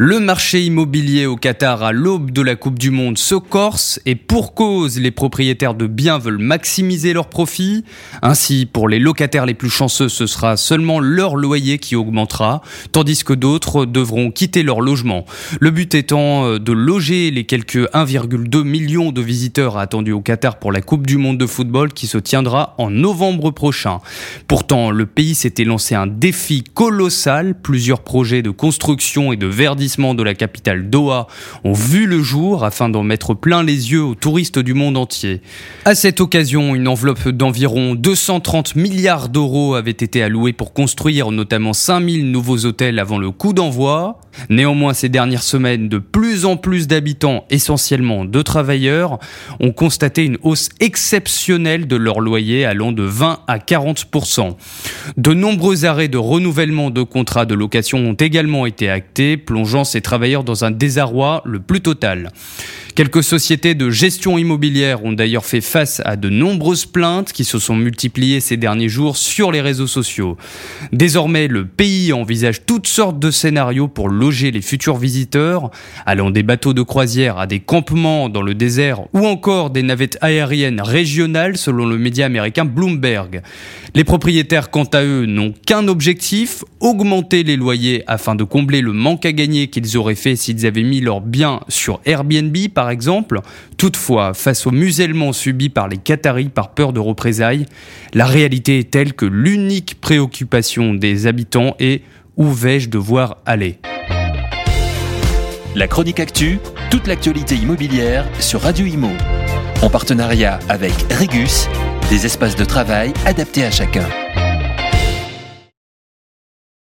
Le marché immobilier au Qatar à l'aube de la Coupe du Monde se corse et pour cause, les propriétaires de biens veulent maximiser leurs profits. Ainsi, pour les locataires les plus chanceux, ce sera seulement leur loyer qui augmentera, tandis que d'autres devront quitter leur logement. Le but étant euh, de loger les quelques 1,2 millions de visiteurs attendus au Qatar pour la Coupe du Monde de football qui se tiendra en novembre prochain. Pourtant, le pays s'était lancé un défi colossal, plusieurs projets de construction et de verdissement de la capitale Doha ont vu le jour afin d'en mettre plein les yeux aux touristes du monde entier. À cette occasion, une enveloppe d'environ 230 milliards d'euros avait été allouée pour construire notamment 5000 nouveaux hôtels avant le coup d'envoi. Néanmoins, ces dernières semaines, de plus en plus d'habitants, essentiellement de travailleurs, ont constaté une hausse exceptionnelle de leur loyer allant de 20 à 40%. De nombreux arrêts de renouvellement de contrats de location ont également été actés, plongeant ces travailleurs dans un désarroi le plus total. Quelques sociétés de gestion immobilière ont d'ailleurs fait face à de nombreuses plaintes qui se sont multipliées ces derniers jours sur les réseaux sociaux. Désormais, le pays envisage toutes sortes de scénarios pour loger les futurs visiteurs, allant des bateaux de croisière à des campements dans le désert ou encore des navettes aériennes régionales selon le média américain Bloomberg. Les propriétaires, quant à eux, n'ont qu'un objectif, augmenter les loyers afin de combler le manque à gagner qu'ils auraient fait s'ils avaient mis leurs biens sur Airbnb par exemple. Toutefois, face au musellement subi par les Qataris par peur de représailles, la réalité est telle que l'unique préoccupation des habitants est où vais-je devoir aller? La chronique actu, toute l'actualité immobilière sur Radio Imo. En partenariat avec Regus, des espaces de travail adaptés à chacun.